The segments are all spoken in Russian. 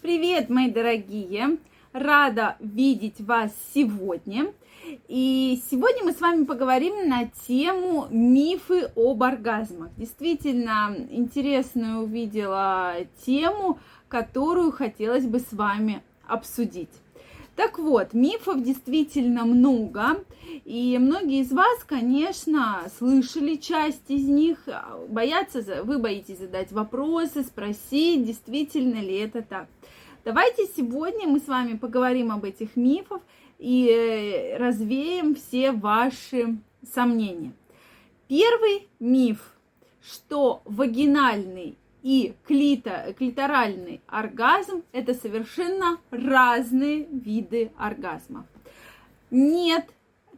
Привет, мои дорогие! Рада видеть вас сегодня. И сегодня мы с вами поговорим на тему мифы об оргазмах. Действительно интересную увидела тему, которую хотелось бы с вами обсудить. Так вот, мифов действительно много, и многие из вас, конечно, слышали часть из них, боятся, вы боитесь задать вопросы, спросить, действительно ли это так. Давайте сегодня мы с вами поговорим об этих мифах и э, развеем все ваши сомнения. Первый миф, что вагинальный и клито, клиторальный оргазм – это совершенно разные виды оргазмов. Нет,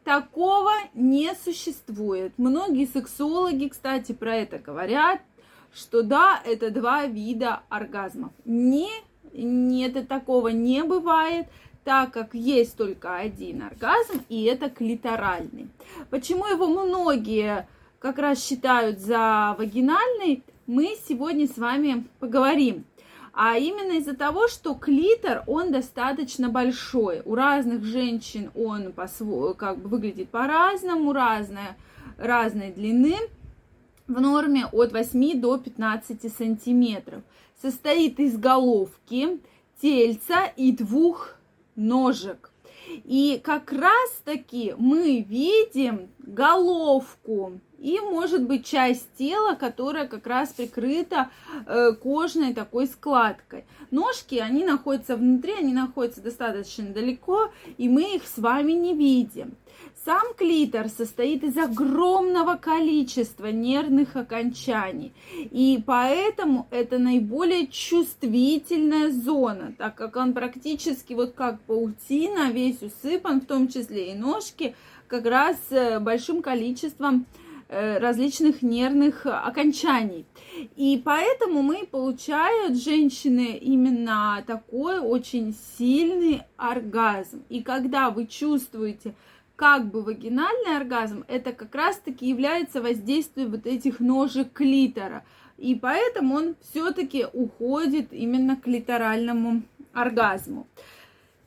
такого не существует. Многие сексологи, кстати, про это говорят, что да, это два вида оргазмов. Не, нет, такого не бывает так как есть только один оргазм, и это клиторальный. Почему его многие как раз считают за вагинальный, мы сегодня с вами поговорим. А именно из-за того, что клитор, он достаточно большой. У разных женщин он по как бы выглядит по-разному, разная, разной длины, в норме от 8 до 15 сантиметров. Состоит из головки, тельца и двух ножек. И как раз таки мы видим головку и, может быть, часть тела, которая как раз прикрыта э, кожной такой складкой. Ножки, они находятся внутри, они находятся достаточно далеко, и мы их с вами не видим. Сам клитор состоит из огромного количества нервных окончаний, и поэтому это наиболее чувствительная зона, так как он практически вот как паутина, весь усыпан, в том числе и ножки, как раз э, большим количеством Э, различных нервных окончаний. И поэтому мы получают женщины именно такой очень сильный оргазм. И когда вы чувствуете как бы вагинальный оргазм, это как раз-таки является воздействием вот этих ножек клитора. И поэтому он все-таки уходит именно к клиторальному оргазму.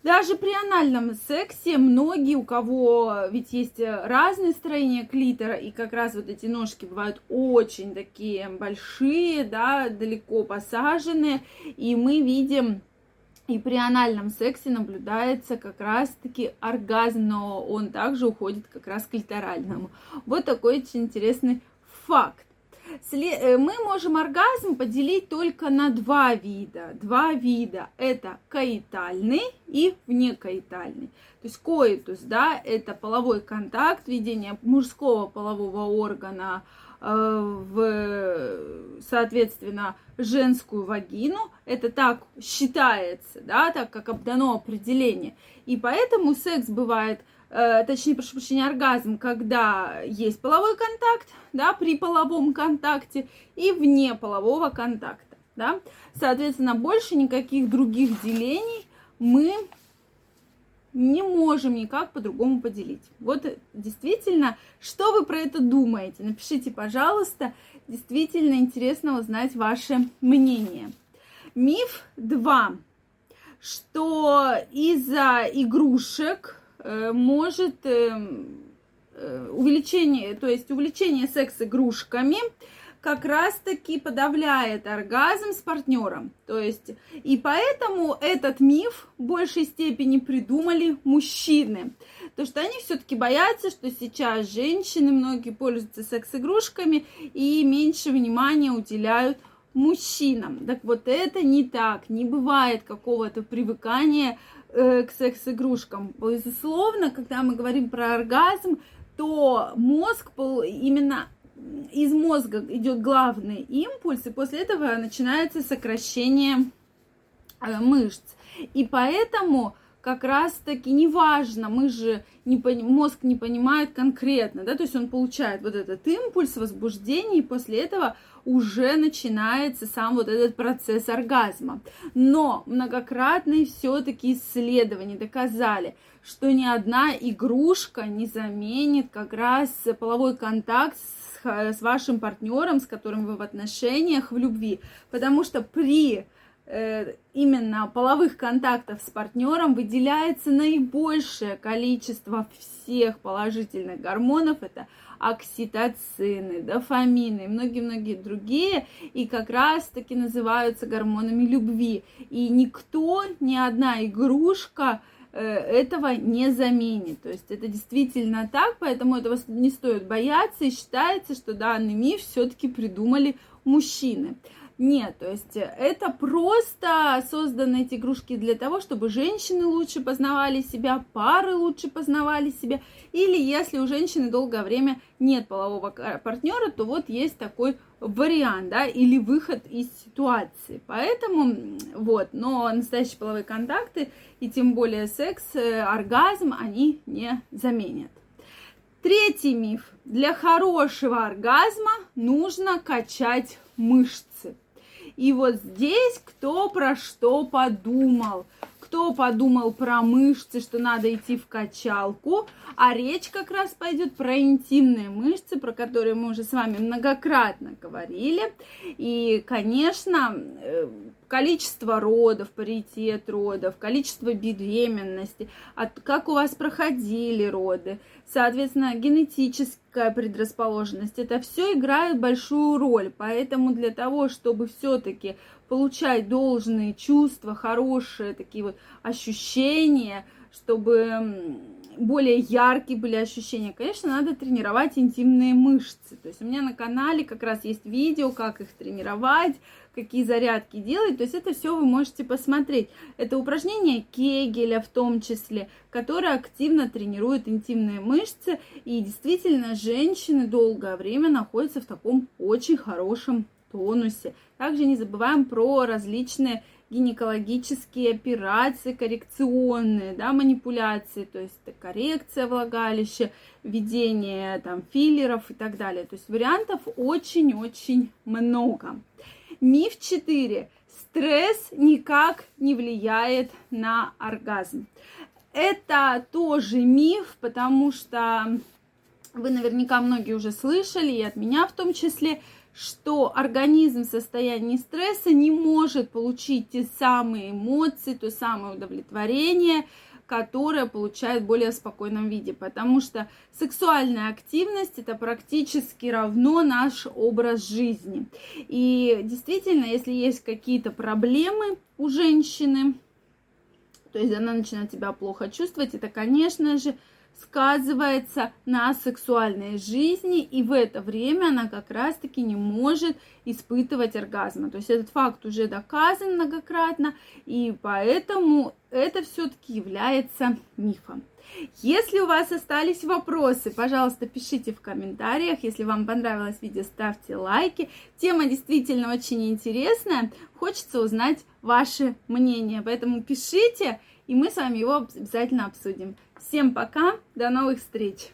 Даже при анальном сексе многие, у кого ведь есть разные строения клитора, и как раз вот эти ножки бывают очень такие большие, да, далеко посаженные, и мы видим и при анальном сексе наблюдается как раз-таки оргазм, но он также уходит как раз к клиторальному. Вот такой очень интересный факт. Э, мы можем оргазм поделить только на два вида. Два вида. Это каитальный и внекаитальный. То есть коитус, да, это половой контакт, введение мужского полового органа э, в, соответственно, женскую вагину. Это так считается, да, так как дано определение. И поэтому секс бывает точнее, прошу прощения, оргазм, когда есть половой контакт, да, при половом контакте и вне полового контакта, да. Соответственно, больше никаких других делений мы не можем никак по-другому поделить. Вот действительно, что вы про это думаете? Напишите, пожалуйста. Действительно интересно узнать ваше мнение. Миф 2. Что из-за игрушек Э, может эм, э, увеличение, то есть увлечение секс-игрушками как раз-таки подавляет оргазм с партнером. То есть, и поэтому этот миф в большей степени придумали мужчины. То, что они все-таки боятся, что сейчас женщины многие пользуются секс-игрушками и меньше внимания уделяют мужчинам. Так вот это не так, не бывает какого-то привыкания Э, к секс-игрушкам. Безусловно, когда мы говорим про оргазм, то мозг именно из мозга идет главный импульс, и после этого начинается сокращение э, мышц. И поэтому как раз-таки неважно, мы же не, мозг не понимает конкретно, да, то есть он получает вот этот импульс возбуждения, и после этого уже начинается сам вот этот процесс оргазма. Но многократные все-таки исследования доказали, что ни одна игрушка не заменит как раз половой контакт с, с вашим партнером, с которым вы в отношениях, в любви. Потому что при именно половых контактов с партнером выделяется наибольшее количество всех положительных гормонов. Это окситоцины, дофамины и многие-многие другие, и как раз-таки называются гормонами любви. И никто, ни одна игрушка э, этого не заменит. То есть это действительно так, поэтому этого не стоит бояться, и считается, что данный миф все-таки придумали мужчины. Нет, то есть это просто созданы эти игрушки для того, чтобы женщины лучше познавали себя, пары лучше познавали себя, или если у женщины долгое время нет полового партнера, то вот есть такой вариант, да, или выход из ситуации. Поэтому вот, но настоящие половые контакты и тем более секс, э, оргазм они не заменят. Третий миф. Для хорошего оргазма нужно качать мышцы. И вот здесь кто про что подумал. Кто подумал про мышцы, что надо идти в качалку, а речь как раз пойдет про интимные мышцы, про которые мы уже с вами многократно говорили. И, конечно, э, количество родов, паритет родов, количество беременности, от, как у вас проходили роды, соответственно, генетическая предрасположенность, это все играет большую роль. Поэтому для того, чтобы все-таки получать должные чувства, хорошие такие вот ощущения, чтобы более яркие были ощущения, конечно, надо тренировать интимные мышцы. То есть у меня на канале как раз есть видео, как их тренировать, какие зарядки делать. То есть это все вы можете посмотреть. Это упражнение Кегеля в том числе, которое активно тренирует интимные мышцы. И действительно, женщины долгое время находятся в таком очень хорошем тонусе. Также не забываем про различные гинекологические операции коррекционные, да, манипуляции, то есть коррекция влагалища, введение там филлеров и так далее. То есть вариантов очень-очень много. Миф 4. Стресс никак не влияет на оргазм. Это тоже миф, потому что вы наверняка многие уже слышали, и от меня в том числе, что организм в состоянии стресса не может получить те самые эмоции, то самое удовлетворение, которое получает в более спокойном виде, потому что сексуальная активность это практически равно наш образ жизни. И действительно, если есть какие-то проблемы у женщины, то есть она начинает себя плохо чувствовать, это, конечно же, сказывается на сексуальной жизни, и в это время она как раз-таки не может испытывать оргазма. То есть этот факт уже доказан многократно, и поэтому это все-таки является мифом. Если у вас остались вопросы, пожалуйста, пишите в комментариях. Если вам понравилось видео, ставьте лайки. Тема действительно очень интересная. Хочется узнать ваше мнение. Поэтому пишите, и мы с вами его обязательно обсудим. Всем пока, до новых встреч!